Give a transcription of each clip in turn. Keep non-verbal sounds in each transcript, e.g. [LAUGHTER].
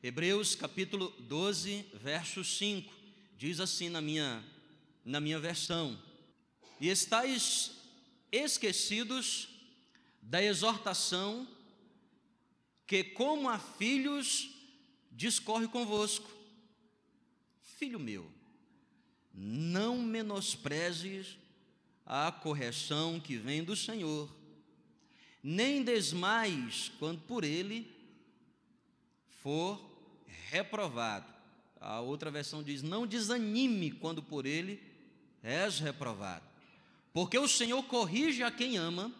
Hebreus capítulo 12, verso 5, diz assim na minha, na minha versão: E estáis esquecidos da exortação que, como a filhos, discorre convosco. Filho meu, não menosprezes a correção que vem do Senhor, nem desmais quando por ele for reprovado. A outra versão diz: Não desanime quando por ele és reprovado, porque o Senhor corrige a quem ama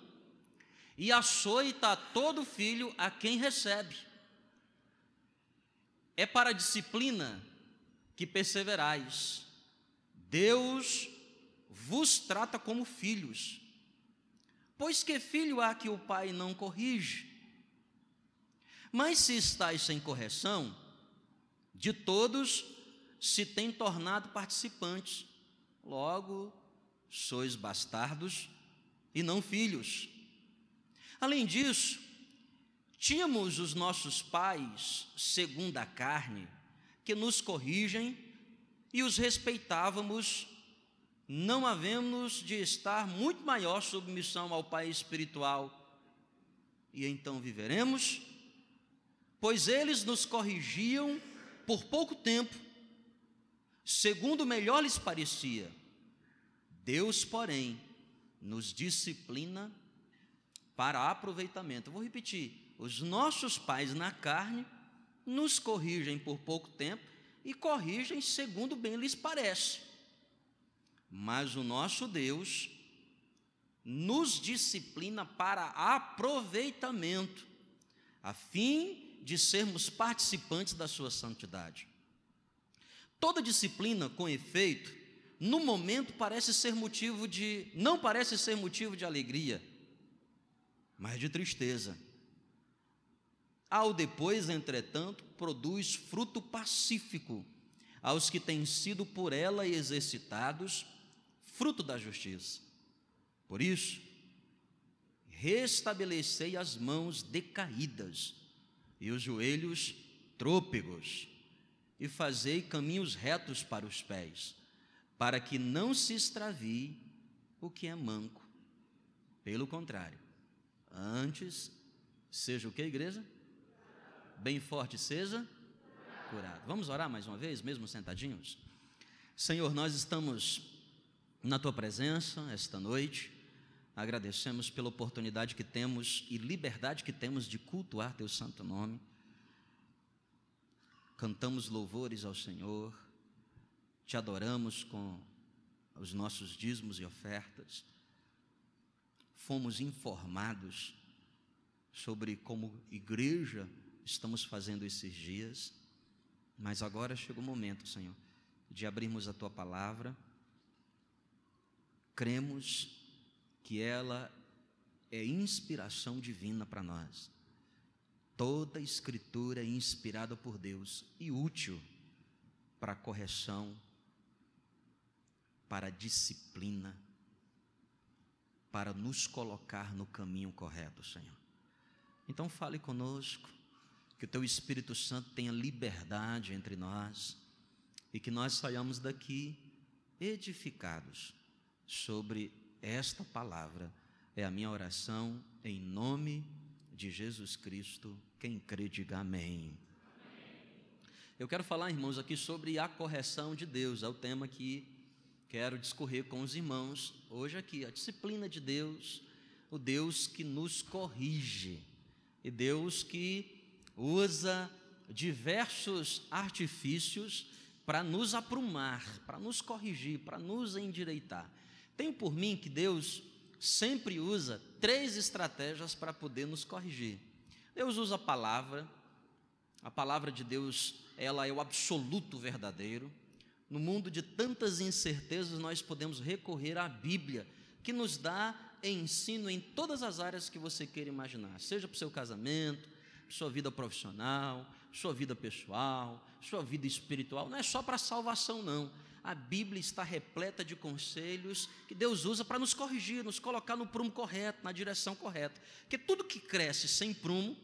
e açoita todo filho a quem recebe. É para a disciplina que perseverais. Deus vos trata como filhos. Pois que filho há que o pai não corrige? Mas se estáis sem correção, de todos se tem tornado participantes. Logo, sois bastardos e não filhos. Além disso, tínhamos os nossos pais, segundo a carne, que nos corrigem e os respeitávamos, não havemos de estar muito maior submissão ao Pai espiritual. E então viveremos, pois eles nos corrigiam por pouco tempo, segundo melhor lhes parecia. Deus, porém, nos disciplina para aproveitamento. vou repetir: os nossos pais na carne nos corrigem por pouco tempo e corrigem segundo bem lhes parece. Mas o nosso Deus nos disciplina para aproveitamento, a fim de sermos participantes da sua santidade. Toda disciplina, com efeito, no momento parece ser motivo de, não parece ser motivo de alegria, mas de tristeza. Ao depois, entretanto, produz fruto pacífico aos que têm sido por ela exercitados, fruto da justiça. Por isso, restabelecei as mãos decaídas e os joelhos trôpegos, e fazei caminhos retos para os pés, para que não se extravie o que é manco. Pelo contrário, antes seja o que, igreja? Bem forte seja curado. Vamos orar mais uma vez, mesmo sentadinhos? Senhor, nós estamos na tua presença esta noite. Agradecemos pela oportunidade que temos e liberdade que temos de cultuar Teu santo nome. Cantamos louvores ao Senhor, te adoramos com os nossos dízimos e ofertas. Fomos informados sobre como igreja estamos fazendo esses dias, mas agora chega o momento, Senhor, de abrirmos a tua palavra. Cremos que ela é inspiração divina para nós. Toda escritura é inspirada por Deus e útil para correção, para disciplina, para nos colocar no caminho correto, Senhor. Então fale conosco, que o teu Espírito Santo tenha liberdade entre nós e que nós saiamos daqui edificados sobre esta palavra é a minha oração em nome de Jesus Cristo. Quem crê, diga amém. Eu quero falar, irmãos, aqui sobre a correção de Deus, é o tema que quero discorrer com os irmãos hoje aqui, a disciplina de Deus, o Deus que nos corrige, e Deus que usa diversos artifícios para nos aprumar, para nos corrigir, para nos endireitar. Tenho por mim que Deus sempre usa três estratégias para poder nos corrigir. Deus usa a palavra, a palavra de Deus, ela é o absoluto verdadeiro. No mundo de tantas incertezas, nós podemos recorrer à Bíblia, que nos dá ensino em todas as áreas que você queira imaginar, seja para o seu casamento, sua vida profissional, sua vida pessoal, sua vida espiritual. Não é só para salvação, não a Bíblia está repleta de conselhos que Deus usa para nos corrigir, nos colocar no prumo correto, na direção correta. Porque tudo que cresce sem prumo,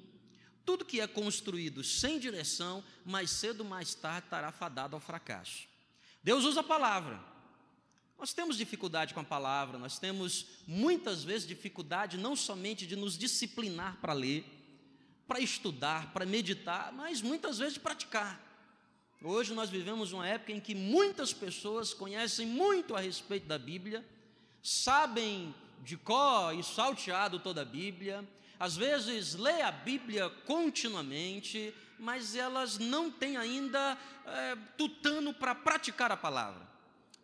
Tudo que é construído sem direção, mais cedo ou mais tarde estará fadado ao fracasso. Deus usa a palavra. Nós temos dificuldade com a palavra, nós temos muitas vezes dificuldade não somente de nos disciplinar para ler, para estudar, para meditar, mas muitas vezes de praticar. Hoje nós vivemos uma época em que muitas pessoas conhecem muito a respeito da Bíblia, sabem de cor e salteado toda a Bíblia, às vezes lê a Bíblia continuamente, mas elas não têm ainda é, tutano para praticar a palavra.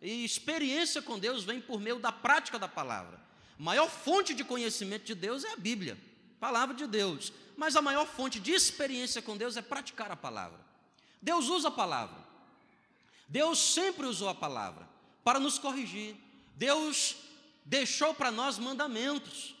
E experiência com Deus vem por meio da prática da palavra. A maior fonte de conhecimento de Deus é a Bíblia, palavra de Deus. Mas a maior fonte de experiência com Deus é praticar a palavra. Deus usa a palavra. Deus sempre usou a palavra para nos corrigir. Deus deixou para nós mandamentos.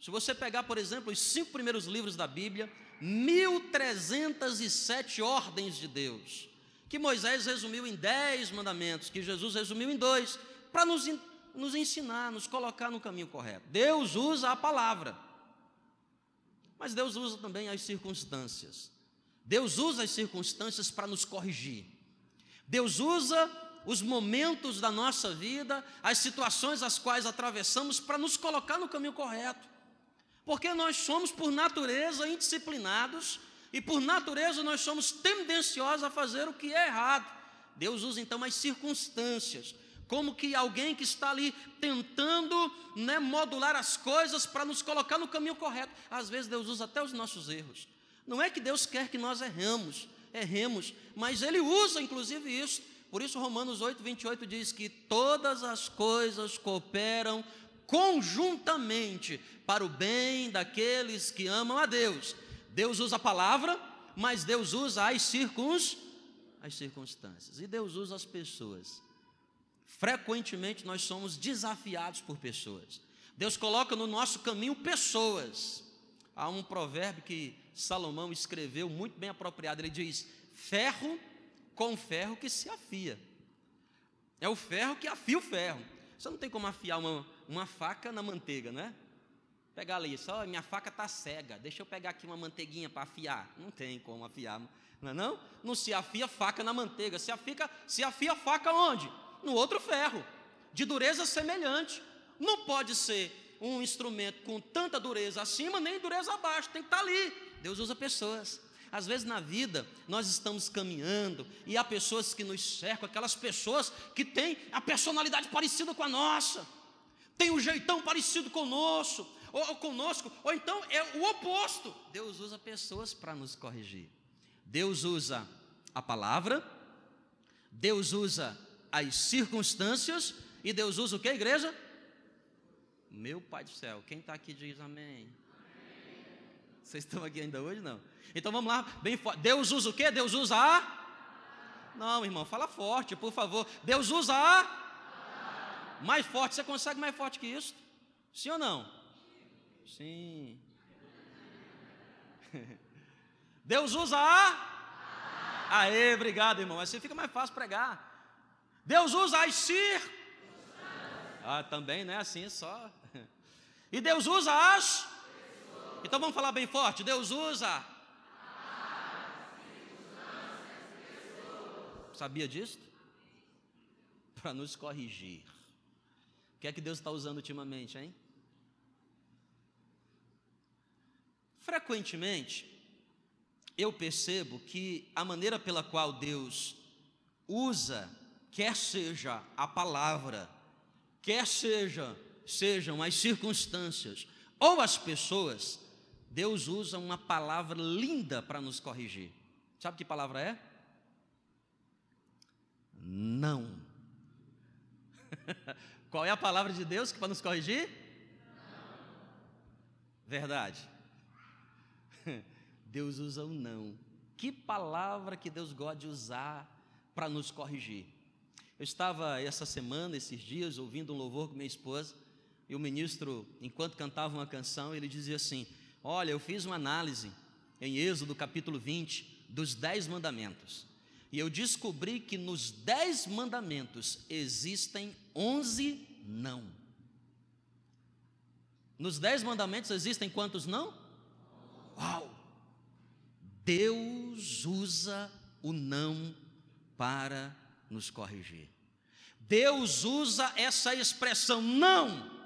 Se você pegar, por exemplo, os cinco primeiros livros da Bíblia, 1307 ordens de Deus, que Moisés resumiu em dez mandamentos, que Jesus resumiu em dois, para nos, nos ensinar, nos colocar no caminho correto. Deus usa a palavra, mas Deus usa também as circunstâncias. Deus usa as circunstâncias para nos corrigir. Deus usa os momentos da nossa vida, as situações as quais atravessamos para nos colocar no caminho correto. Porque nós somos, por natureza, indisciplinados e, por natureza, nós somos tendenciosos a fazer o que é errado. Deus usa então as circunstâncias, como que alguém que está ali tentando né, modular as coisas para nos colocar no caminho correto. Às vezes Deus usa até os nossos erros. Não é que Deus quer que nós erramos, erremos, mas Ele usa inclusive isso. Por isso, Romanos 8, 28 diz que todas as coisas cooperam conjuntamente para o bem daqueles que amam a Deus. Deus usa a palavra, mas Deus usa as, circuns, as circunstâncias. E Deus usa as pessoas. Frequentemente nós somos desafiados por pessoas. Deus coloca no nosso caminho pessoas. Há um provérbio que Salomão escreveu muito bem apropriado. Ele diz: ferro com ferro que se afia. É o ferro que afia o ferro. Você não tem como afiar uma, uma faca na manteiga, né? Pegar ali, só minha faca está cega, deixa eu pegar aqui uma manteiguinha para afiar. Não tem como afiar, não é não? Não se afia faca na manteiga, se afia, se afia faca onde? No outro ferro, de dureza semelhante. Não pode ser um instrumento com tanta dureza acima, nem dureza abaixo, tem que estar tá ali. Deus usa pessoas. Às vezes na vida nós estamos caminhando e há pessoas que nos cercam, aquelas pessoas que têm a personalidade parecida com a nossa, tem um jeitão parecido conosco, ou, ou conosco, ou então é o oposto. Deus usa pessoas para nos corrigir. Deus usa a palavra, Deus usa as circunstâncias e Deus usa o que, igreja? Meu Pai do céu, quem está aqui diz amém. Vocês estão aqui ainda hoje? Não. Então vamos lá, bem forte. Deus usa o quê? Deus usa a. Não, irmão, fala forte, por favor. Deus usa a. Mais forte, você consegue mais forte que isso? Sim ou não? Sim. [LAUGHS] Deus usa a. Aê, obrigado, irmão. Assim fica mais fácil pregar. Deus usa as cir. Ah, também não é assim só. E Deus usa as então vamos falar bem forte: Deus usa. Sabia disso? Para nos corrigir. O que é que Deus está usando ultimamente, hein? Frequentemente, eu percebo que a maneira pela qual Deus usa, quer seja a palavra, quer seja sejam as circunstâncias ou as pessoas, Deus usa uma palavra linda para nos corrigir. Sabe que palavra é? Não. [LAUGHS] Qual é a palavra de Deus que para nos corrigir? Não. Verdade. [LAUGHS] Deus usa o não. Que palavra que Deus gosta de usar para nos corrigir? Eu estava essa semana, esses dias, ouvindo um louvor com minha esposa, e o ministro, enquanto cantava uma canção, ele dizia assim: Olha, eu fiz uma análise em Êxodo capítulo 20 dos dez mandamentos. E eu descobri que nos dez mandamentos existem onze não. Nos dez mandamentos existem quantos não? Uau! Deus usa o não para nos corrigir. Deus usa essa expressão não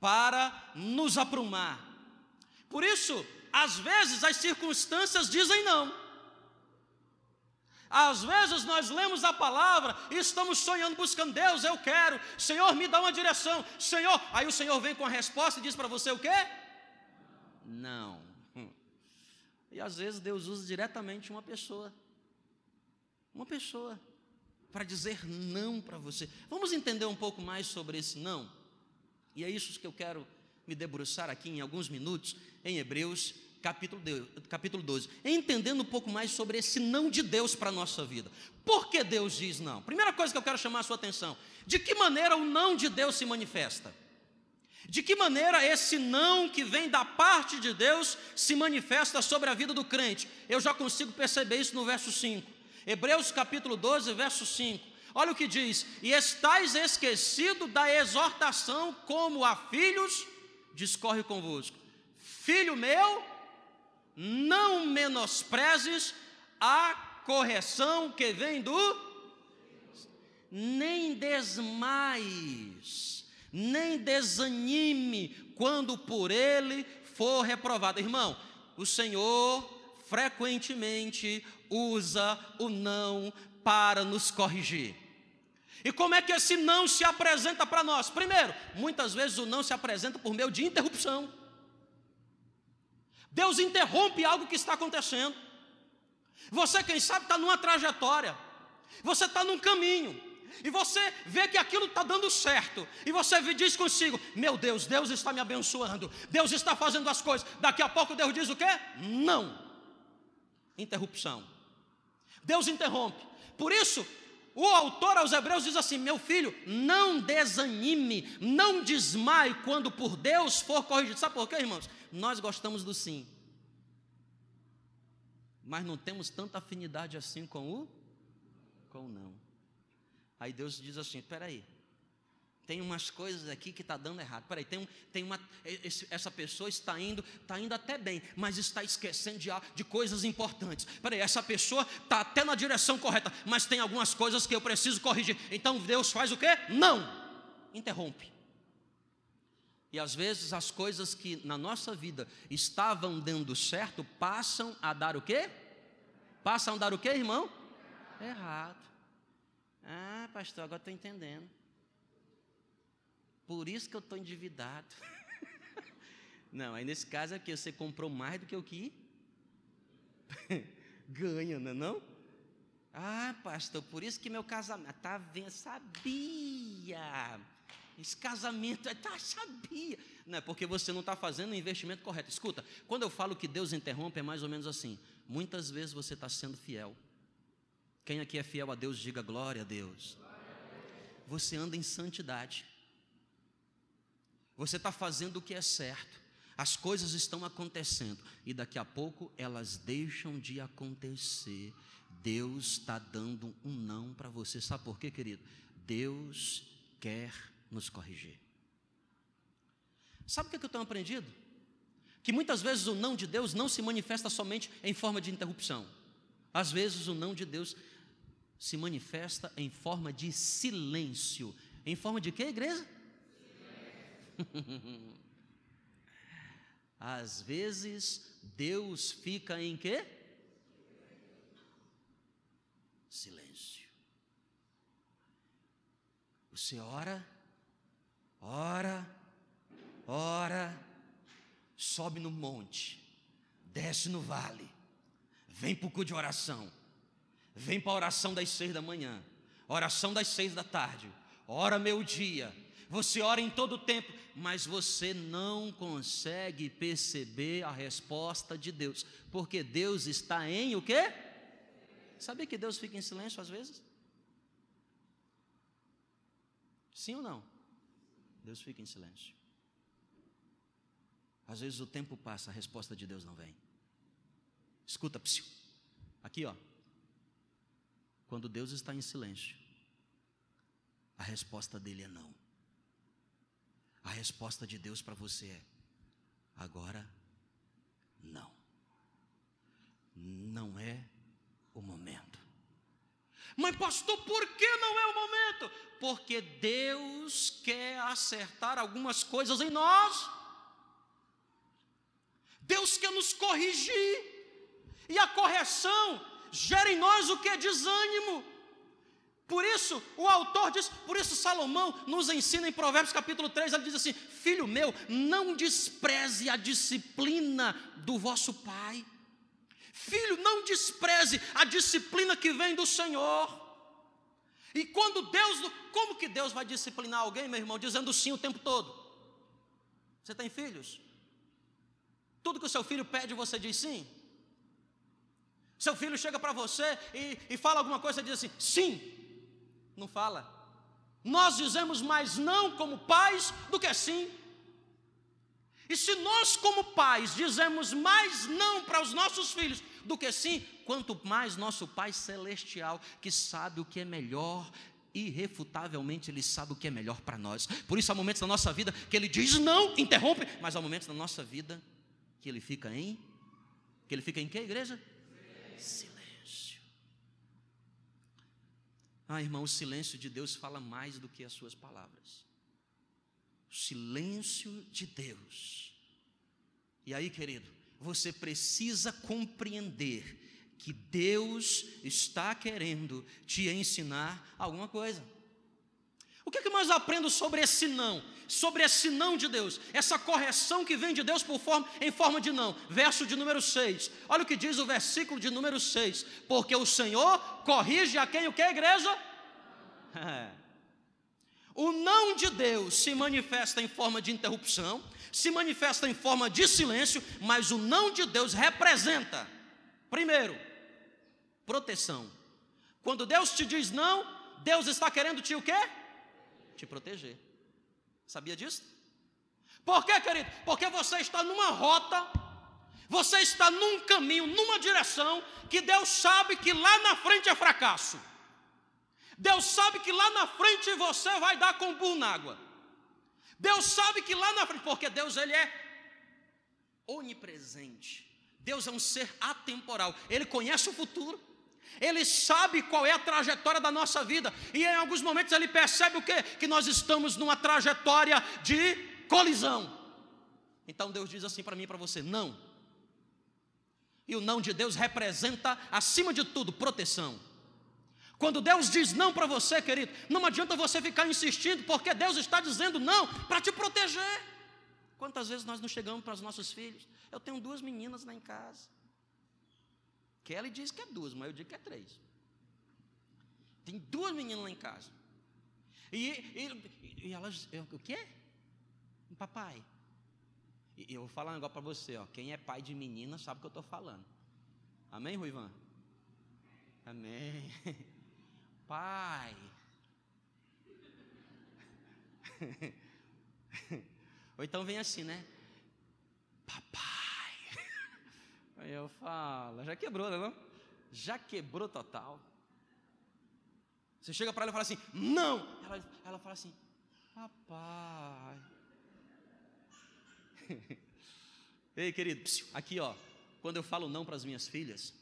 para nos aprumar. Por isso, às vezes as circunstâncias dizem não. Às vezes nós lemos a palavra e estamos sonhando, buscando Deus, eu quero, Senhor, me dá uma direção, Senhor. Aí o Senhor vem com a resposta e diz para você o quê? Não. E às vezes Deus usa diretamente uma pessoa, uma pessoa, para dizer não para você. Vamos entender um pouco mais sobre esse não? E é isso que eu quero me debruçar aqui em alguns minutos, em Hebreus capítulo, capítulo 12, entendendo um pouco mais sobre esse não de Deus para a nossa vida. Por que Deus diz não? Primeira coisa que eu quero chamar a sua atenção: de que maneira o não de Deus se manifesta? De que maneira esse não que vem da parte de Deus se manifesta sobre a vida do crente? Eu já consigo perceber isso no verso 5. Hebreus capítulo 12, verso 5. Olha o que diz: E estáis esquecido da exortação como a filhos, discorre convosco. Filho meu, não menosprezes a correção que vem do nem desmais, nem desanime quando por ele for reprovado. Irmão, o Senhor frequentemente usa o não para nos corrigir. E como é que esse não se apresenta para nós? Primeiro, muitas vezes o não se apresenta por meio de interrupção. Deus interrompe algo que está acontecendo. Você, quem sabe, está numa trajetória, você está num caminho, e você vê que aquilo está dando certo, e você diz consigo: Meu Deus, Deus está me abençoando, Deus está fazendo as coisas. Daqui a pouco Deus diz o quê? Não. Interrupção. Deus interrompe. Por isso, o autor aos Hebreus diz assim: Meu filho, não desanime, não desmaie quando por Deus for corrigido. Sabe por quê, irmãos? Nós gostamos do sim, mas não temos tanta afinidade assim com o com o não. Aí Deus diz assim: espera aí, tem umas coisas aqui que está dando errado. Peraí, tem, tem uma, esse, essa pessoa está indo, está indo até bem, mas está esquecendo de, de coisas importantes. Peraí, essa pessoa está até na direção correta, mas tem algumas coisas que eu preciso corrigir. Então Deus faz o quê? Não! Interrompe. E às vezes as coisas que na nossa vida estavam dando certo passam a dar o quê? Passam a dar o quê, irmão? Errado. Ah, pastor, agora estou entendendo. Por isso que eu estou endividado. [LAUGHS] não, aí nesse caso é que você comprou mais do que o que [LAUGHS] ganha, não é não? Ah, pastor, por isso que meu casamento está vendo, sabia. Esse casamento, tá, sabia. Não é porque você não está fazendo o investimento correto. Escuta, quando eu falo que Deus interrompe, é mais ou menos assim. Muitas vezes você está sendo fiel. Quem aqui é fiel a Deus, diga glória a Deus. Você anda em santidade. Você está fazendo o que é certo. As coisas estão acontecendo. E daqui a pouco elas deixam de acontecer. Deus está dando um não para você. Sabe por quê, querido? Deus quer nos corrigir. Sabe o que eu tenho aprendido? Que muitas vezes o não de Deus não se manifesta somente em forma de interrupção. Às vezes o não de Deus se manifesta em forma de silêncio. Em forma de quê, igreja? [LAUGHS] Às vezes Deus fica em quê? Silêncio. Você ora ora, ora, sobe no monte, desce no vale, vem para o cu de oração, vem para a oração das seis da manhã, oração das seis da tarde, ora meu dia, você ora em todo o tempo, mas você não consegue perceber a resposta de Deus, porque Deus está em o quê? Sabia que Deus fica em silêncio às vezes? Sim ou não? Deus fica em silêncio. Às vezes o tempo passa, a resposta de Deus não vem. Escuta, psiu. Aqui, ó. Quando Deus está em silêncio, a resposta dele é não. A resposta de Deus para você é: agora não. não é o momento. Mas, pastor, por que não é o momento? Porque Deus quer acertar algumas coisas em nós. Deus quer nos corrigir. E a correção gera em nós o que? Desânimo. Por isso, o autor diz, por isso Salomão nos ensina em Provérbios capítulo 3, ele diz assim: Filho meu, não despreze a disciplina do vosso pai. Filho, não despreze a disciplina que vem do Senhor. E quando Deus, como que Deus vai disciplinar alguém, meu irmão, dizendo sim o tempo todo? Você tem filhos? Tudo que o seu filho pede, você diz sim? Seu filho chega para você e, e fala alguma coisa, você diz assim, sim. Não fala. Nós dizemos mais não como pais do que sim. E se nós, como pais, dizemos mais não para os nossos filhos do que sim, quanto mais nosso Pai Celestial, que sabe o que é melhor, irrefutavelmente Ele sabe o que é melhor para nós. Por isso, há momentos na nossa vida que Ele diz não, interrompe, mas há momentos na nossa vida que Ele fica em. Que Ele fica em que, igreja? Silêncio. Ah, irmão, o silêncio de Deus fala mais do que as suas palavras. O silêncio de Deus. E aí, querido, você precisa compreender que Deus está querendo te ensinar alguma coisa. O que, é que mais aprendo sobre esse não? Sobre esse não de Deus, essa correção que vem de Deus por forma, em forma de não. Verso de número 6. Olha o que diz o versículo de número 6. Porque o Senhor corrige a quem o que, igreja? [LAUGHS] O não de Deus se manifesta em forma de interrupção, se manifesta em forma de silêncio, mas o não de Deus representa, primeiro, proteção. Quando Deus te diz não, Deus está querendo te o quê? Te proteger. Sabia disso? Por quê, querido? Porque você está numa rota, você está num caminho, numa direção que Deus sabe que lá na frente é fracasso. Deus sabe que lá na frente você vai dar com burro na água. Deus sabe que lá na frente, porque Deus ele é onipresente. Deus é um ser atemporal. Ele conhece o futuro. Ele sabe qual é a trajetória da nossa vida. E em alguns momentos ele percebe o quê? Que nós estamos numa trajetória de colisão. Então Deus diz assim para mim e para você: não. E o não de Deus representa, acima de tudo, proteção. Quando Deus diz não para você, querido, não adianta você ficar insistindo, porque Deus está dizendo não para te proteger. Quantas vezes nós não chegamos para os nossos filhos? Eu tenho duas meninas lá em casa. Kelly diz que é duas, mas eu digo que é três. Tem duas meninas lá em casa. E, e, e elas, eu, o quê? Papai. E eu vou falar um negócio para você, ó. Quem é pai de menina sabe o que eu estou falando. Amém, Ruivan? Amém. [LAUGHS] Pai. [LAUGHS] Ou então vem assim, né? Papai. Aí eu falo, já quebrou, né, não? Já quebrou total. Você chega para ela e fala assim, não! Ela, ela fala assim, papai. [LAUGHS] Ei, querido, aqui ó, quando eu falo não para as minhas filhas,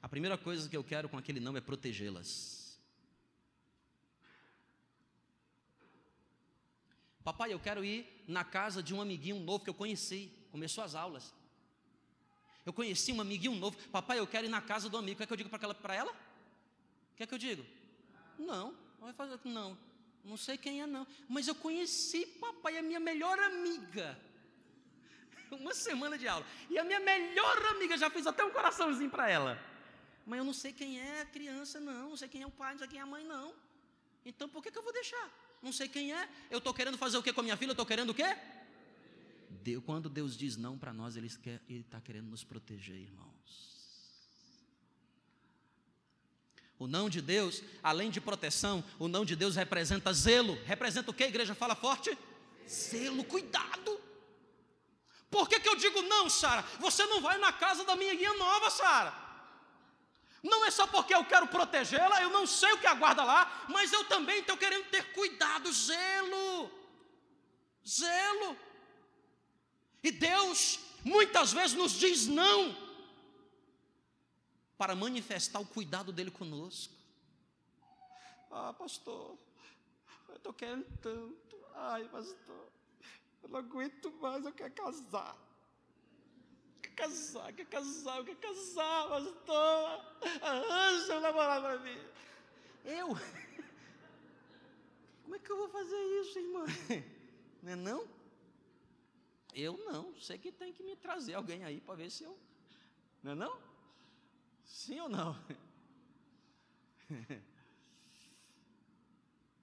a primeira coisa que eu quero com aquele não é protegê-las. Papai, eu quero ir na casa de um amiguinho novo que eu conheci. Começou as aulas. Eu conheci um amiguinho novo. Papai, eu quero ir na casa do amigo. O que é que eu digo para ela? O que é que eu digo? Não. Vai fazer não. Não sei quem é não. Mas eu conheci papai, a minha melhor amiga. [LAUGHS] Uma semana de aula. E a minha melhor amiga já fez até um coraçãozinho para ela. Mas eu não sei quem é a criança, não. Não sei quem é o pai, não sei quem é a mãe, não. Então por que, que eu vou deixar? Não sei quem é. Eu estou querendo fazer o que com a minha filha? Eu estou querendo o quê? Deus, quando Deus diz não para nós, Ele está querendo nos proteger, irmãos. O não de Deus, além de proteção, o não de Deus representa zelo. Representa o que, igreja? Fala forte. Zelo, cuidado. Por que, que eu digo não, Sara? Você não vai na casa da minha guia nova, Sara. Não é só porque eu quero protegê-la, eu não sei o que aguarda lá, mas eu também estou querendo ter cuidado, zelo. Zelo. E Deus muitas vezes nos diz não. para manifestar o cuidado dele conosco. Ah, pastor, eu estou querendo tanto. Ai, pastor, eu não aguento mais, eu quero casar. Quer casar, quer casar, eu quero casar, pastor. Arranja um namorado para mim. Eu? [LAUGHS] Como é que eu vou fazer isso, irmã? [LAUGHS] Não é não? Eu não, sei que tem que me trazer alguém aí para ver se eu. Não é não? Sim ou não? [LAUGHS]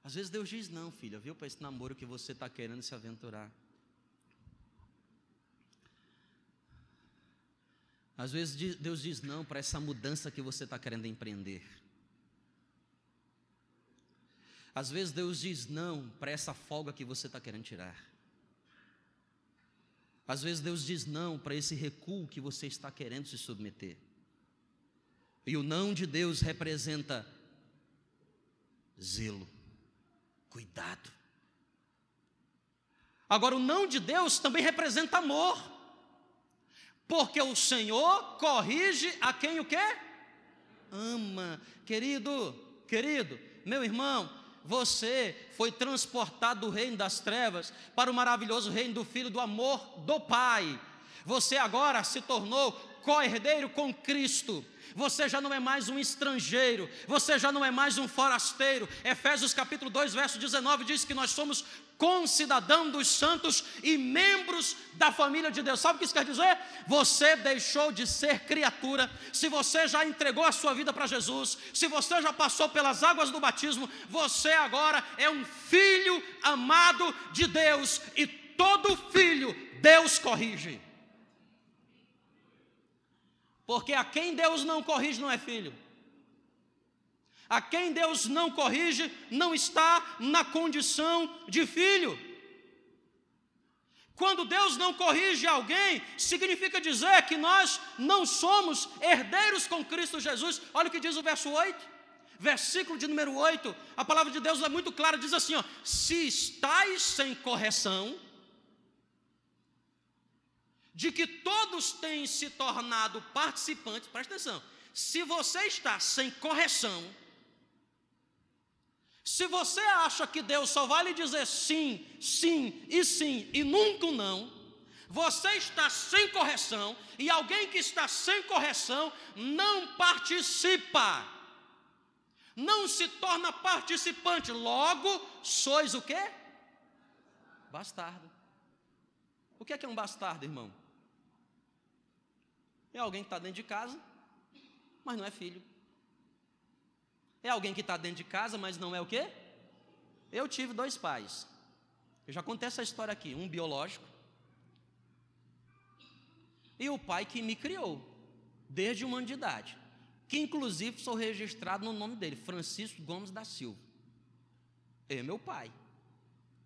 Às vezes Deus diz não, filha, viu, para esse namoro que você está querendo se aventurar. Às vezes Deus diz não para essa mudança que você está querendo empreender. Às vezes Deus diz não para essa folga que você está querendo tirar. Às vezes Deus diz não para esse recuo que você está querendo se submeter. E o não de Deus representa zelo, cuidado. Agora, o não de Deus também representa amor, porque o Senhor corrige a quem o quê? Ama. Querido, querido, meu irmão, você foi transportado do reino das trevas para o maravilhoso reino do Filho do amor do Pai. Você agora se tornou co-herdeiro com Cristo. Você já não é mais um estrangeiro, você já não é mais um forasteiro. Efésios capítulo 2, verso 19 diz que nós somos concidadão dos santos e membros da família de Deus. Sabe o que isso quer dizer? Você deixou de ser criatura. Se você já entregou a sua vida para Jesus, se você já passou pelas águas do batismo, você agora é um filho amado de Deus e todo filho Deus corrige. Porque a quem Deus não corrige não é filho. A quem Deus não corrige não está na condição de filho. Quando Deus não corrige alguém, significa dizer que nós não somos herdeiros com Cristo Jesus. Olha o que diz o verso 8. Versículo de número 8, a palavra de Deus é muito clara, diz assim: ó, se estáis sem correção, de que todos têm se tornado participantes, presta atenção, se você está sem correção, se você acha que Deus só vai lhe dizer sim, sim e sim e nunca não, você está sem correção e alguém que está sem correção não participa, não se torna participante, logo sois o quê? Bastardo. O que é, que é um bastardo, irmão? É alguém que está dentro de casa, mas não é filho. É alguém que está dentro de casa, mas não é o quê? Eu tive dois pais. Eu já contei essa história aqui, um biológico e o pai que me criou desde um ano de idade, que inclusive sou registrado no nome dele, Francisco Gomes da Silva. É meu pai.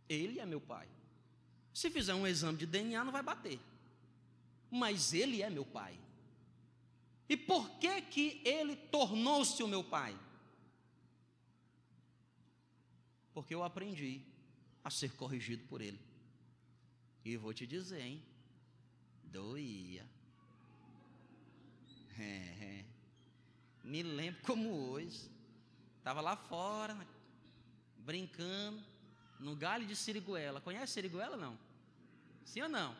Ele é meu pai. Se fizer um exame de DNA não vai bater. Mas ele é meu pai. E por que que ele tornou-se o meu pai? Porque eu aprendi a ser corrigido por ele. E vou te dizer, hein? Doía. É, é. Me lembro como hoje. Estava lá fora, brincando, no galho de siriguela. Conhece siriguela não? Sim ou não?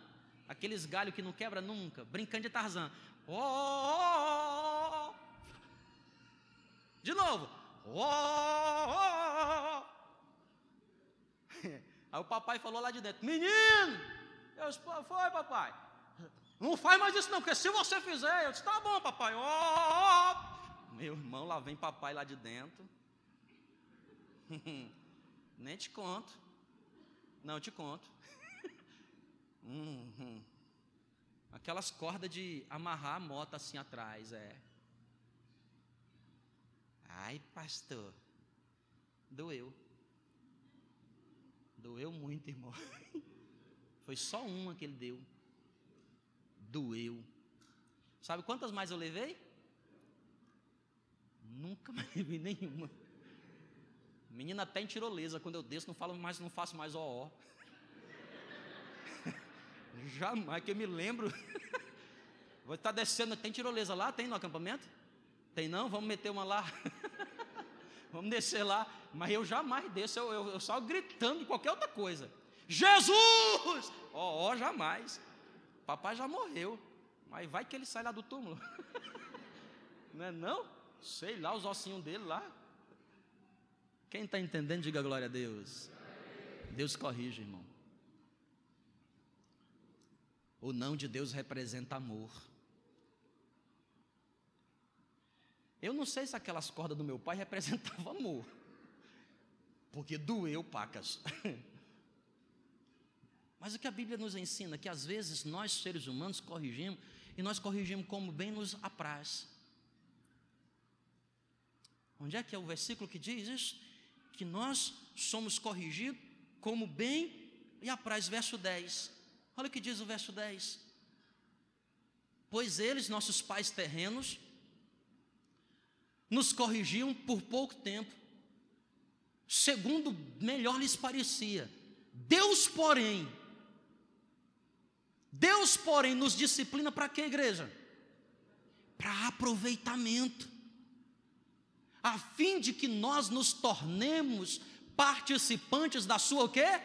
Aqueles galhos que não quebra nunca, brincando de Tarzan. Oh, oh, oh, De novo. Aí o papai falou lá de dentro: Menino! Eu disse: Foi, papai. Não faz mais isso não, porque se você fizer, eu disse: Tá bom, papai. Meu irmão, lá vem papai lá de dentro. [LAUGHS] Nem te conto. Não te conto. [LAUGHS] Uhum. Aquelas cordas de amarrar a moto assim atrás, é. Ai, pastor, doeu. Doeu muito, irmão. [LAUGHS] Foi só uma que ele deu. Doeu. Sabe quantas mais eu levei? Nunca mais [LAUGHS] levei nenhuma. Menina até em tirolesa, quando eu desço, não falo mais, não faço mais ó. [LAUGHS] Jamais que eu me lembro. Vou estar descendo, tem tirolesa lá? Tem no acampamento? Tem não? Vamos meter uma lá. Vamos descer lá. Mas eu jamais desço, eu, eu, eu só gritando qualquer outra coisa. Jesus! Ó, oh, oh, jamais. Papai já morreu. Mas vai que ele sai lá do túmulo. [LAUGHS] não é não? Sei lá, os ossinhos dele lá. Quem está entendendo, diga glória a Deus. Deus corrige, irmão. O não de Deus representa amor. Eu não sei se aquelas cordas do meu pai representavam amor. Porque doeu, pacas. [LAUGHS] Mas o que a Bíblia nos ensina? Que às vezes nós, seres humanos, corrigimos, e nós corrigimos como bem nos apraz. Onde é que é o versículo que diz isso? Que nós somos corrigidos como bem e apraz, verso 10. Olha o que diz o verso 10. Pois eles, nossos pais terrenos, nos corrigiam por pouco tempo, segundo melhor lhes parecia. Deus, porém, Deus, porém, nos disciplina para quê, igreja? Para aproveitamento, a fim de que nós nos tornemos participantes da sua o quê?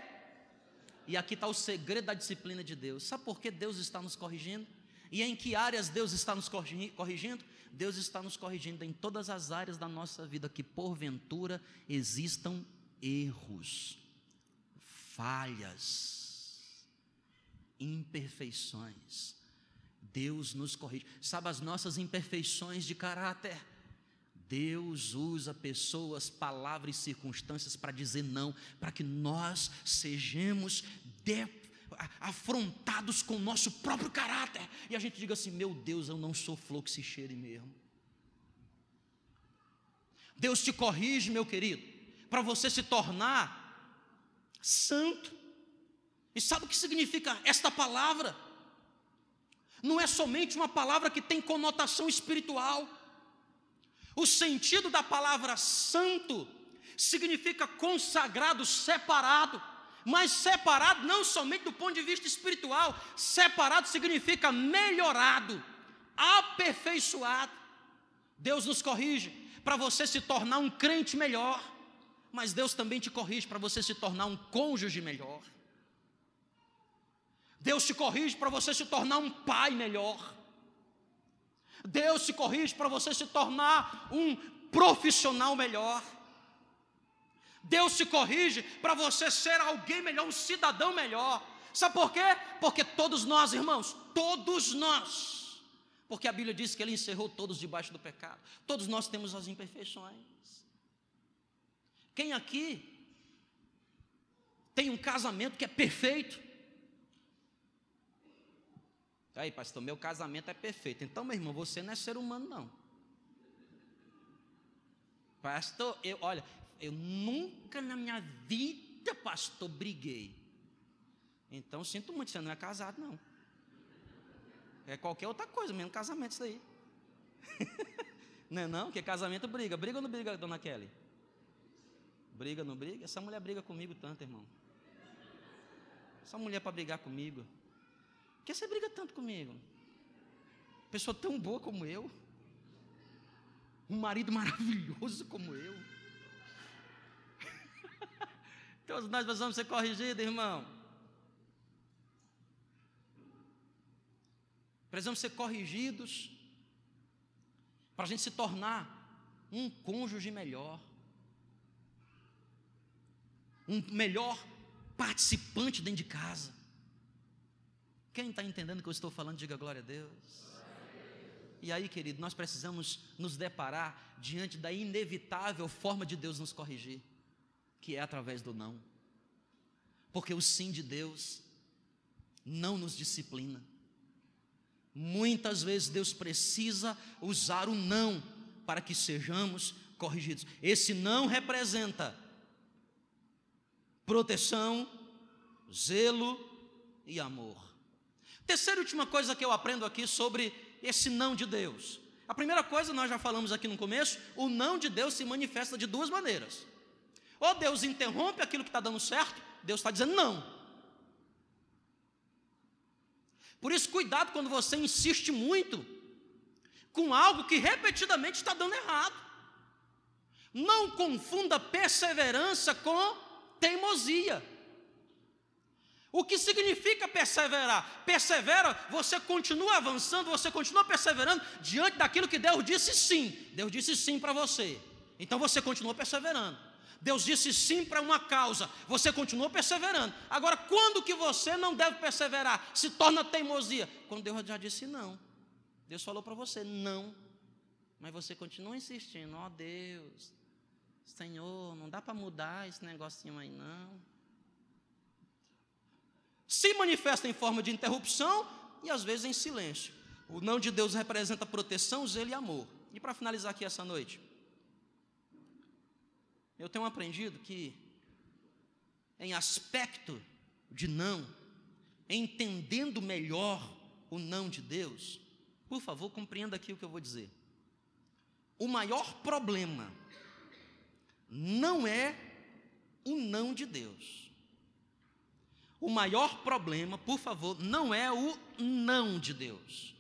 E aqui está o segredo da disciplina de Deus. Sabe por que Deus está nos corrigindo? E em que áreas Deus está nos corrigindo? Deus está nos corrigindo em todas as áreas da nossa vida que porventura existam erros, falhas, imperfeições. Deus nos corrige. Sabe as nossas imperfeições de caráter? Deus usa pessoas, palavras e circunstâncias para dizer não, para que nós sejamos de, afrontados com o nosso próprio caráter e a gente diga assim: meu Deus, eu não sou flor que se cheire mesmo. Deus te corrige, meu querido, para você se tornar santo. E sabe o que significa esta palavra? Não é somente uma palavra que tem conotação espiritual. O sentido da palavra santo significa consagrado, separado mas separado não somente do ponto de vista espiritual, separado significa melhorado, aperfeiçoado. Deus nos corrige para você se tornar um crente melhor, mas Deus também te corrige para você se tornar um cônjuge melhor. Deus te corrige para você se tornar um pai melhor. Deus te corrige para você se tornar um profissional melhor. Deus te corrige para você ser alguém melhor, um cidadão melhor. Sabe por quê? Porque todos nós, irmãos, todos nós, porque a Bíblia diz que Ele encerrou todos debaixo do pecado, todos nós temos as imperfeições. Quem aqui tem um casamento que é perfeito? Aí, pastor, meu casamento é perfeito. Então, meu irmão, você não é ser humano, não. Pastor, eu, olha, eu nunca na minha vida, pastor, briguei. Então, sinto muito, você não é casado, não. É qualquer outra coisa, menos casamento isso daí. [LAUGHS] não é não? Porque casamento briga. Briga ou não briga, dona Kelly? Briga, não briga? Essa mulher briga comigo tanto, irmão. Essa mulher para brigar comigo. Por que você briga tanto comigo? Pessoa tão boa como eu. Um marido maravilhoso como eu. Todos nós precisamos ser corrigidos, irmão. Precisamos ser corrigidos para a gente se tornar um cônjuge melhor, um melhor participante dentro de casa. Quem está entendendo o que eu estou falando, diga glória a Deus. E aí, querido, nós precisamos nos deparar diante da inevitável forma de Deus nos corrigir que é através do não. Porque o sim de Deus não nos disciplina. Muitas vezes Deus precisa usar o não para que sejamos corrigidos. Esse não representa proteção, zelo e amor. Terceira e última coisa que eu aprendo aqui sobre esse não de Deus. A primeira coisa, nós já falamos aqui no começo, o não de Deus se manifesta de duas maneiras. Ou Deus interrompe aquilo que está dando certo, Deus está dizendo não. Por isso, cuidado quando você insiste muito. com algo que repetidamente está dando errado. Não confunda perseverança com teimosia. O que significa perseverar? Persevera, você continua avançando, você continua perseverando diante daquilo que Deus disse sim. Deus disse sim para você. Então você continua perseverando. Deus disse sim para uma causa, você continua perseverando. Agora, quando que você não deve perseverar? Se torna teimosia. Quando Deus já disse não. Deus falou para você não. Mas você continua insistindo, ó oh, Deus, Senhor, não dá para mudar esse negocinho aí não. Se manifesta em forma de interrupção e às vezes em silêncio. O não de Deus representa proteção, zelo e amor. E para finalizar aqui essa noite, eu tenho aprendido que, em aspecto de não, entendendo melhor o não de Deus, por favor, compreenda aqui o que eu vou dizer. O maior problema não é o não de Deus. O maior problema, por favor, não é o não de Deus.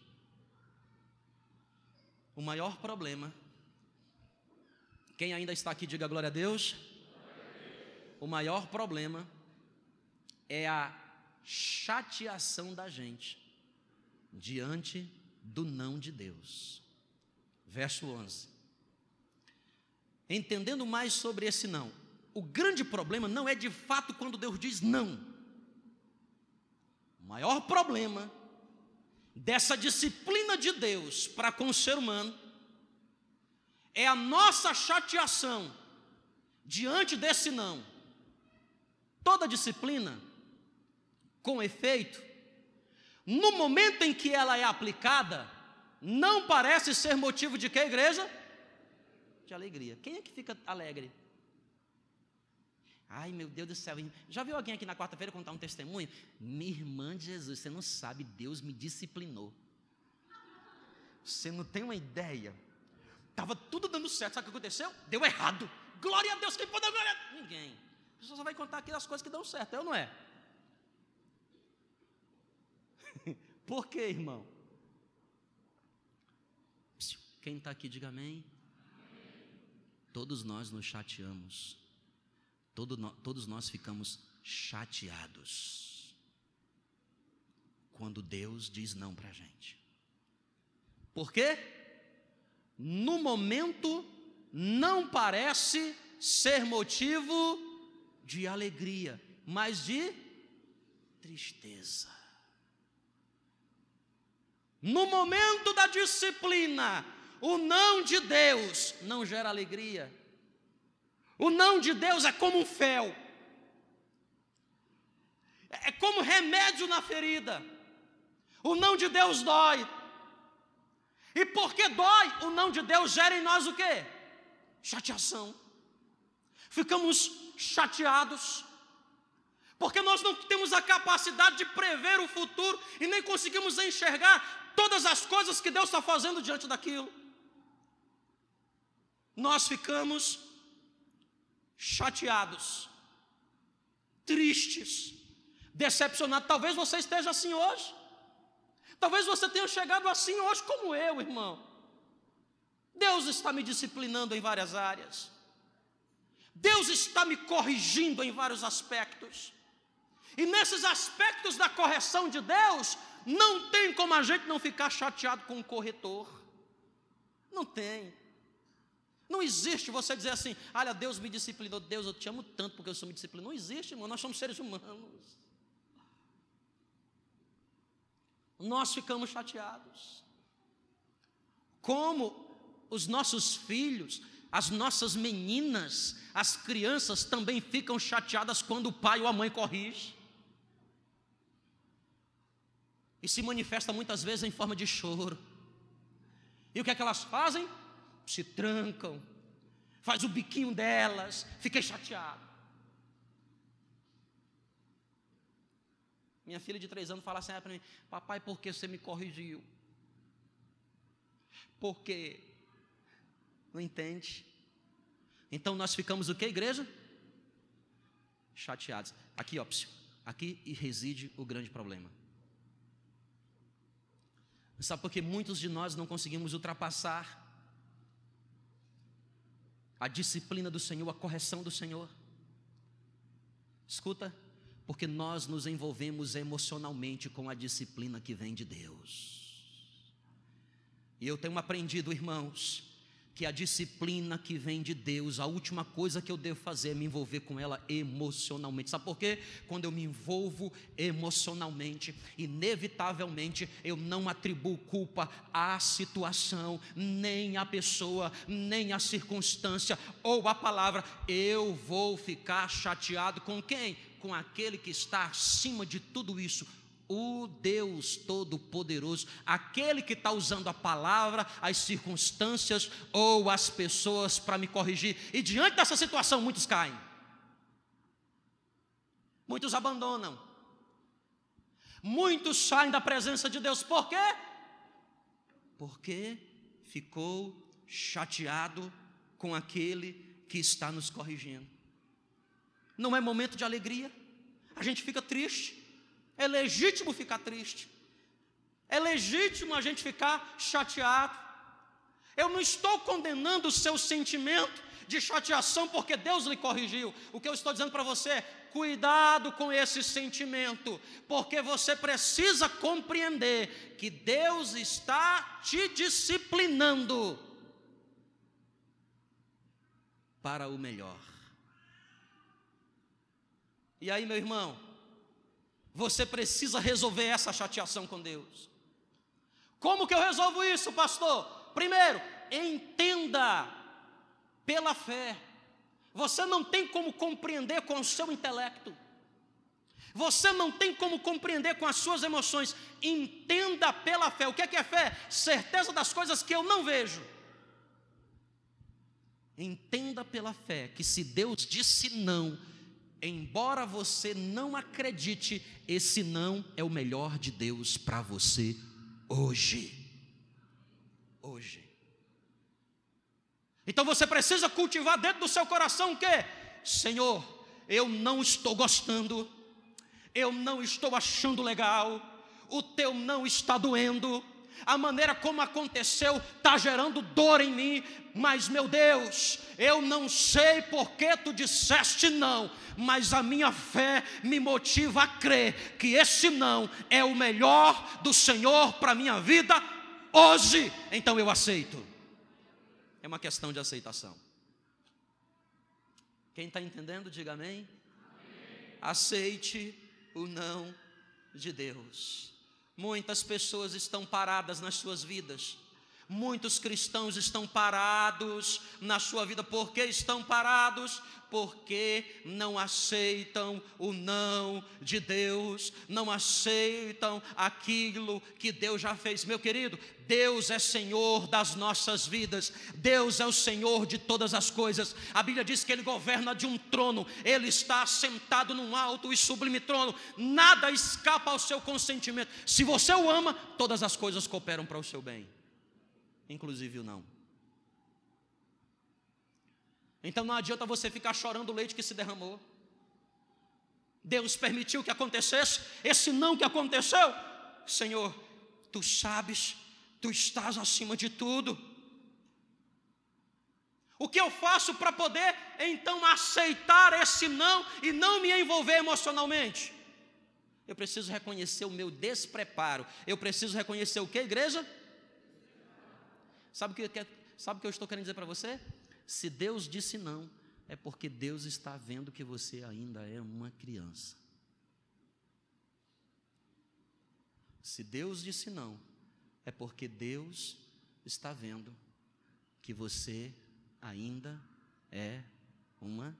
O maior problema quem ainda está aqui, diga glória a Deus. O maior problema é a chateação da gente diante do não de Deus. Verso 11. Entendendo mais sobre esse não, o grande problema não é de fato quando Deus diz não. O maior problema dessa disciplina de Deus para com o ser humano é a nossa chateação diante desse não. Toda disciplina, com efeito, no momento em que ela é aplicada, não parece ser motivo de que, igreja? De alegria. Quem é que fica alegre? Ai, meu Deus do céu. Já viu alguém aqui na quarta-feira contar um testemunho? Minha irmã de Jesus, você não sabe, Deus me disciplinou. Você não tem uma ideia. Estava tudo dando certo. Sabe o que aconteceu? Deu errado. Glória a Deus. Quem pode dar glória? Ninguém. Você só vai contar aqui as coisas que dão certo, é ou não é? [LAUGHS] Por quê, irmão? Quem está aqui, diga amém. Todos nós nos chateamos. Todo no, todos nós ficamos chateados. Quando Deus diz não para a gente. Por quê? No momento, não parece ser motivo de alegria, mas de tristeza. No momento da disciplina, o não de Deus não gera alegria. O não de Deus é como um fel, é como remédio na ferida. O não de Deus dói, e porque dói, o não de Deus gera em nós o quê? Chateação. Ficamos chateados. Porque nós não temos a capacidade de prever o futuro e nem conseguimos enxergar todas as coisas que Deus está fazendo diante daquilo. Nós ficamos chateados, tristes, decepcionados. Talvez você esteja assim hoje. Talvez você tenha chegado assim hoje como eu, irmão. Deus está me disciplinando em várias áreas. Deus está me corrigindo em vários aspectos. E nesses aspectos da correção de Deus, não tem como a gente não ficar chateado com o corretor. Não tem. Não existe você dizer assim, olha, Deus me disciplinou, Deus, eu te amo tanto porque eu sou me disciplinou. Não existe, irmão, nós somos seres humanos nós ficamos chateados. Como os nossos filhos, as nossas meninas, as crianças também ficam chateadas quando o pai ou a mãe corrige. E se manifesta muitas vezes em forma de choro. E o que é que elas fazem? Se trancam, faz o biquinho delas, fiquei chateado. Minha filha de três anos fala assim para mim: Papai, por que você me corrigiu? Porque não entende. Então nós ficamos o que, igreja? Chateados. Aqui, ó, aqui reside o grande problema. Sabe por que muitos de nós não conseguimos ultrapassar a disciplina do Senhor, a correção do Senhor? Escuta, porque nós nos envolvemos emocionalmente com a disciplina que vem de Deus. E eu tenho aprendido, irmãos, que a disciplina que vem de Deus, a última coisa que eu devo fazer é me envolver com ela emocionalmente. Sabe por quê? Quando eu me envolvo emocionalmente, inevitavelmente eu não atribuo culpa à situação, nem à pessoa, nem à circunstância ou à palavra. Eu vou ficar chateado com quem? Com aquele que está acima de tudo isso, o Deus Todo-Poderoso, aquele que está usando a palavra, as circunstâncias ou as pessoas para me corrigir. E diante dessa situação, muitos caem, muitos abandonam, muitos saem da presença de Deus, por quê? Porque ficou chateado com aquele que está nos corrigindo. Não é momento de alegria, a gente fica triste é legítimo ficar triste. É legítimo a gente ficar chateado. Eu não estou condenando o seu sentimento de chateação porque Deus lhe corrigiu. O que eu estou dizendo para você é: cuidado com esse sentimento, porque você precisa compreender que Deus está te disciplinando para o melhor. E aí, meu irmão, você precisa resolver essa chateação com Deus. Como que eu resolvo isso, pastor? Primeiro, entenda pela fé. Você não tem como compreender com o seu intelecto. Você não tem como compreender com as suas emoções. Entenda pela fé. O que é, que é fé? Certeza das coisas que eu não vejo. Entenda pela fé que se Deus disse não, embora você não acredite, esse não é o melhor de Deus para você hoje. Hoje. Então você precisa cultivar dentro do seu coração o quê? Senhor, eu não estou gostando, eu não estou achando legal, o teu não está doendo, a maneira como aconteceu está gerando dor em mim, mas meu Deus, eu não sei porque tu disseste não, mas a minha fé me motiva a crer que esse não é o melhor do Senhor para a minha vida hoje, então eu aceito. É uma questão de aceitação. Quem está entendendo, diga amém. amém. Aceite o não de Deus. Muitas pessoas estão paradas nas suas vidas. Muitos cristãos estão parados na sua vida. Por que estão parados? Porque não aceitam o não de Deus, não aceitam aquilo que Deus já fez. Meu querido, Deus é Senhor das nossas vidas, Deus é o Senhor de todas as coisas. A Bíblia diz que Ele governa de um trono, Ele está sentado num alto e sublime trono, nada escapa ao seu consentimento. Se você o ama, todas as coisas cooperam para o seu bem, inclusive o não. Então não adianta você ficar chorando o leite que se derramou. Deus permitiu que acontecesse, esse não que aconteceu, Senhor, tu sabes tu estás acima de tudo. O que eu faço para poder então aceitar esse não e não me envolver emocionalmente? Eu preciso reconhecer o meu despreparo. Eu preciso reconhecer o que, igreja? Sabe o que, sabe o que eu estou querendo dizer para você? Se Deus disse não, é porque Deus está vendo que você ainda é uma criança. Se Deus disse não, é porque Deus está vendo que você ainda é uma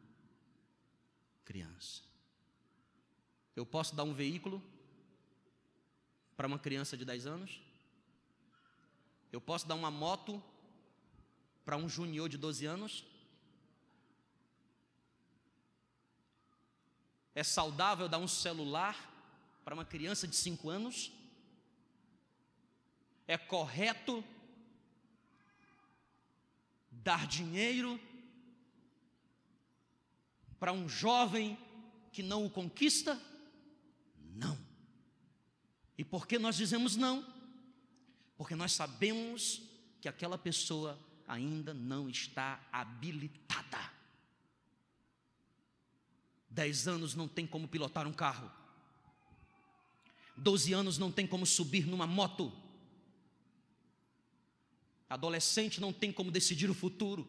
criança. Eu posso dar um veículo para uma criança de 10 anos? Eu posso dar uma moto para um junior de 12 anos? É saudável dar um celular para uma criança de 5 anos? é correto dar dinheiro para um jovem que não o conquista? Não. E por que nós dizemos não? Porque nós sabemos que aquela pessoa ainda não está habilitada. Dez anos não tem como pilotar um carro. Doze anos não tem como subir numa moto. Adolescente não tem como decidir o futuro.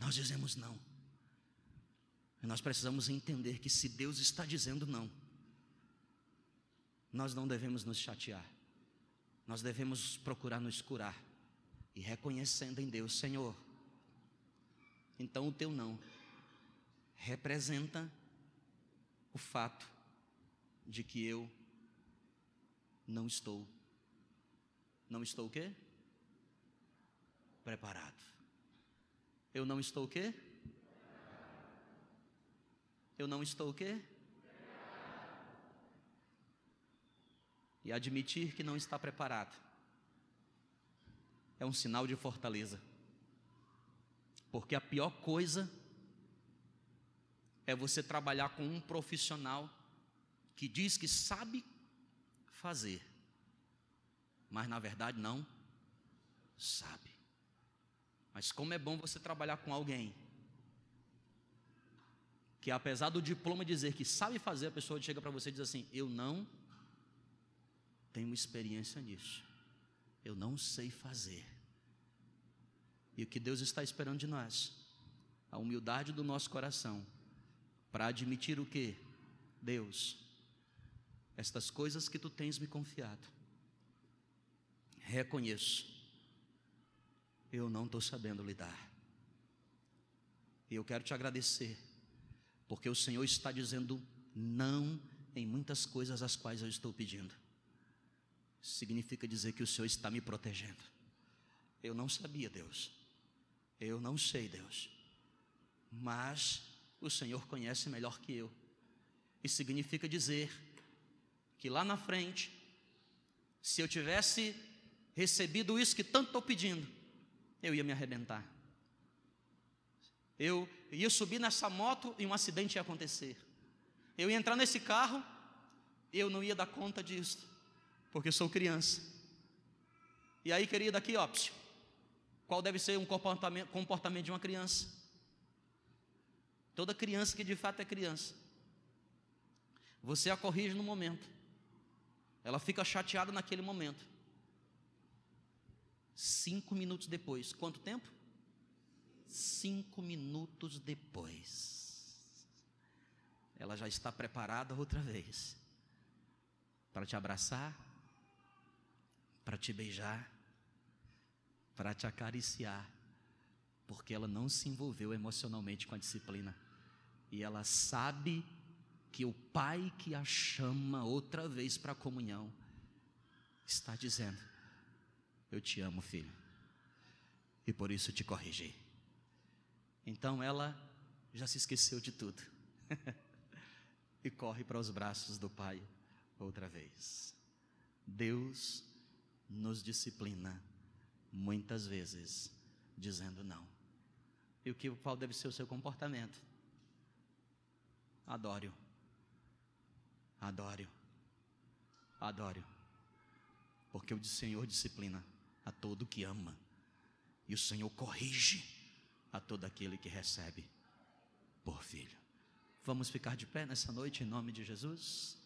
Nós dizemos não. E nós precisamos entender que se Deus está dizendo não, nós não devemos nos chatear. Nós devemos procurar nos curar e reconhecendo em Deus, Senhor. Então o teu não representa o fato de que eu não estou não estou o quê? Preparado. Eu não estou o quê? Eu não estou o quê? E admitir que não está preparado é um sinal de fortaleza. Porque a pior coisa é você trabalhar com um profissional que diz que sabe fazer, mas na verdade não sabe. Mas como é bom você trabalhar com alguém que apesar do diploma dizer que sabe fazer, a pessoa chega para você e diz assim: "Eu não tenho experiência nisso. Eu não sei fazer". E o que Deus está esperando de nós? A humildade do nosso coração para admitir o que? Deus, estas coisas que tu tens me confiado, reconheço, eu não estou sabendo lidar. E eu quero te agradecer, porque o Senhor está dizendo não em muitas coisas as quais eu estou pedindo. Significa dizer que o Senhor está me protegendo. Eu não sabia, Deus. Eu não sei, Deus. Mas o Senhor conhece melhor que eu. E significa dizer que lá na frente, se eu tivesse recebido isso que tanto estou pedindo, eu ia me arrebentar. Eu ia subir nessa moto e um acidente ia acontecer. Eu ia entrar nesse carro, eu não ia dar conta disso, porque sou criança. E aí, querida, aqui, ó, qual deve ser um comportamento, comportamento de uma criança? Toda criança que de fato é criança. Você a corrige no momento. Ela fica chateada naquele momento. Cinco minutos depois. Quanto tempo? Cinco minutos depois. Ela já está preparada outra vez para te abraçar, para te beijar, para te acariciar, porque ela não se envolveu emocionalmente com a disciplina e ela sabe que o Pai que a chama outra vez para a comunhão está dizendo: eu te amo, filho. E por isso te corrigi. Então ela já se esqueceu de tudo. [LAUGHS] e corre para os braços do Pai outra vez. Deus nos disciplina muitas vezes dizendo não. E o que qual deve ser o seu comportamento? Adore-o. Adore-o. Adore-o. Porque o Senhor disciplina a todo que ama, e o Senhor corrige a todo aquele que recebe por filho. Vamos ficar de pé nessa noite em nome de Jesus?